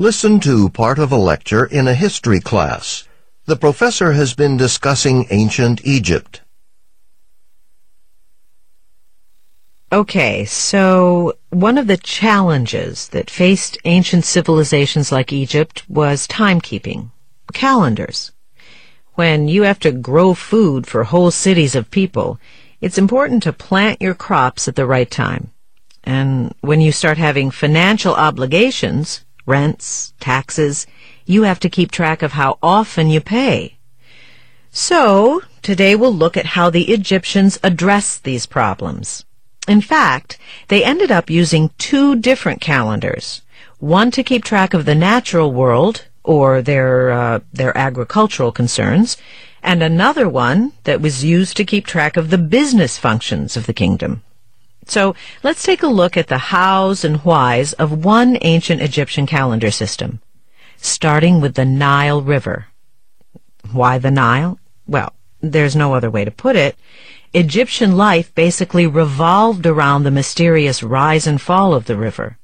Listen to part of a lecture in a history class. The professor has been discussing ancient Egypt. Okay, so one of the challenges that faced ancient civilizations like Egypt was timekeeping, calendars. When you have to grow food for whole cities of people, it's important to plant your crops at the right time. And when you start having financial obligations, rents, taxes, you have to keep track of how often you pay. So, today we'll look at how the Egyptians addressed these problems. In fact, they ended up using two different calendars. One to keep track of the natural world, or their, uh, their agricultural concerns, and another one that was used to keep track of the business functions of the kingdom. So let's take a look at the hows and whys of one ancient Egyptian calendar system, starting with the Nile River. Why the Nile? Well, there's no other way to put it. Egyptian life basically revolved around the mysterious rise and fall of the river.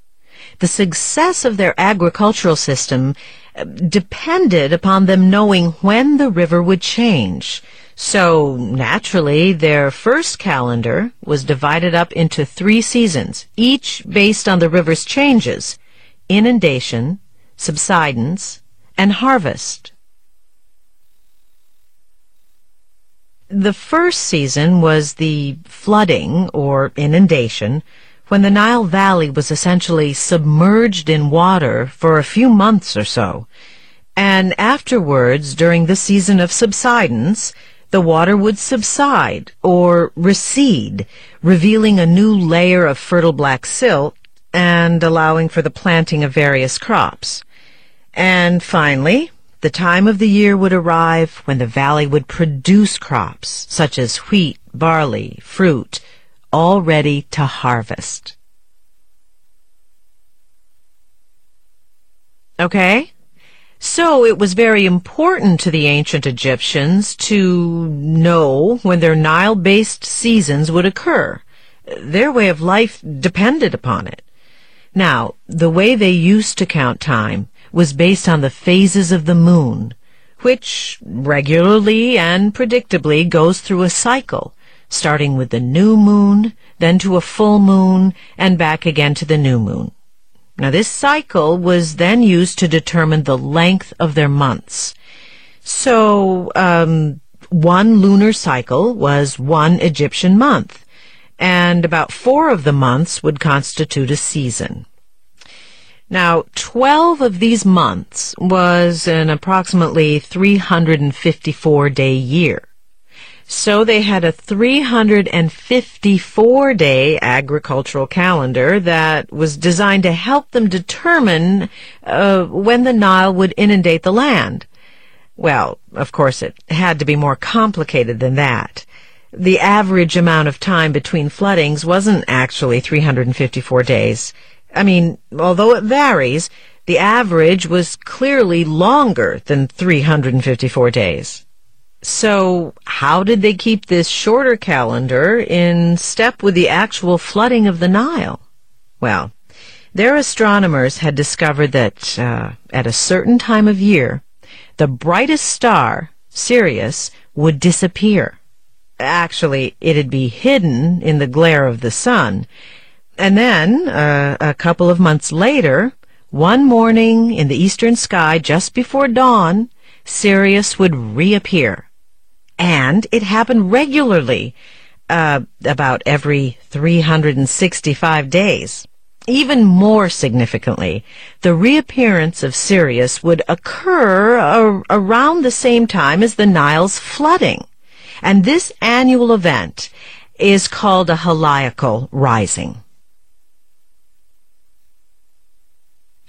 The success of their agricultural system uh, depended upon them knowing when the river would change. So, naturally, their first calendar was divided up into three seasons, each based on the river's changes inundation, subsidence, and harvest. The first season was the flooding or inundation when the Nile Valley was essentially submerged in water for a few months or so. And afterwards, during the season of subsidence, the water would subside or recede, revealing a new layer of fertile black silt and allowing for the planting of various crops. And finally, the time of the year would arrive when the valley would produce crops such as wheat, barley, fruit, all ready to harvest. Okay? So it was very important to the ancient Egyptians to know when their Nile-based seasons would occur. Their way of life depended upon it. Now, the way they used to count time was based on the phases of the moon, which regularly and predictably goes through a cycle, starting with the new moon, then to a full moon, and back again to the new moon. Now this cycle was then used to determine the length of their months. So, um, one lunar cycle was one Egyptian month, and about four of the months would constitute a season. Now, 12 of these months was an approximately 354 day year. So they had a 354 day agricultural calendar that was designed to help them determine uh, when the Nile would inundate the land. Well, of course, it had to be more complicated than that. The average amount of time between floodings wasn't actually 354 days. I mean, although it varies, the average was clearly longer than 354 days. So, how did they keep this shorter calendar in step with the actual flooding of the Nile? Well, their astronomers had discovered that uh, at a certain time of year, the brightest star, Sirius, would disappear. Actually, it'd be hidden in the glare of the sun, and then, uh, a couple of months later, one morning in the eastern sky just before dawn, Sirius would reappear. And it happened regularly, uh, about every 365 days. Even more significantly, the reappearance of Sirius would occur ar- around the same time as the Nile's flooding. And this annual event is called a heliacal rising.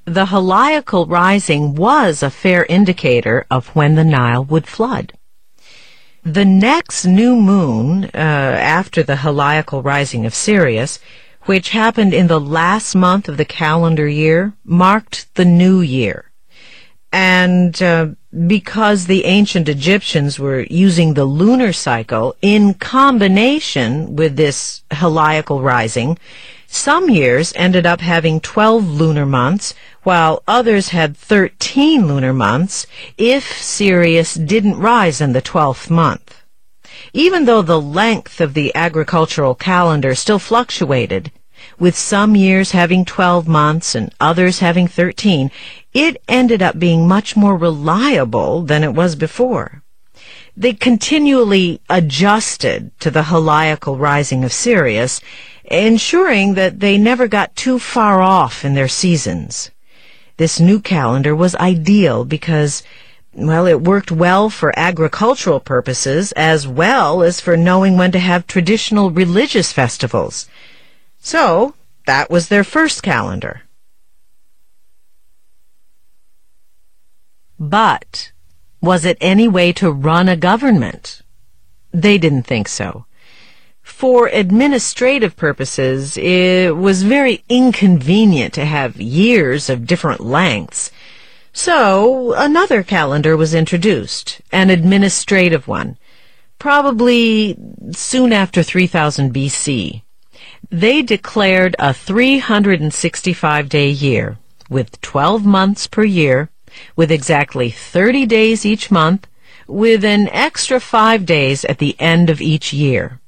The heliacal rising was a fair indicator of when the Nile would flood. The next new moon uh, after the heliacal rising of Sirius, which happened in the last month of the calendar year, marked the new year. And uh, because the ancient Egyptians were using the lunar cycle in combination with this heliacal rising, Some years ended up having 12 lunar months, while others had 13 lunar months if Sirius didn't rise in the 12th month. Even though the length of the agricultural calendar still fluctuated, with some years having 12 months and others having 13, it ended up being much more reliable than it was before. They continually adjusted to the heliacal rising of Sirius, ensuring that they never got too far off in their seasons. This new calendar was ideal because, well, it worked well for agricultural purposes as well as for knowing when to have traditional religious festivals. So, that was their first calendar. But, was it any way to run a government? They didn't think so. For administrative purposes, it was very inconvenient to have years of different lengths. So, another calendar was introduced, an administrative one, probably soon after 3000 BC. They declared a 365-day year, with 12 months per year, with exactly 30 days each month, with an extra five days at the end of each year.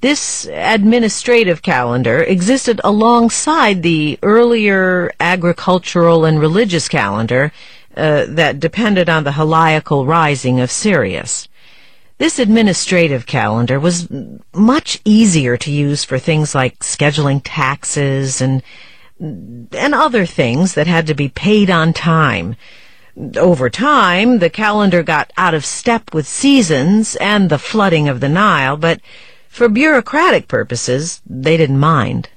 This administrative calendar existed alongside the earlier agricultural and religious calendar uh, that depended on the heliacal rising of Sirius. This administrative calendar was much easier to use for things like scheduling taxes and and other things that had to be paid on time. Over time, the calendar got out of step with seasons and the flooding of the Nile, but for bureaucratic purposes, they didn't mind.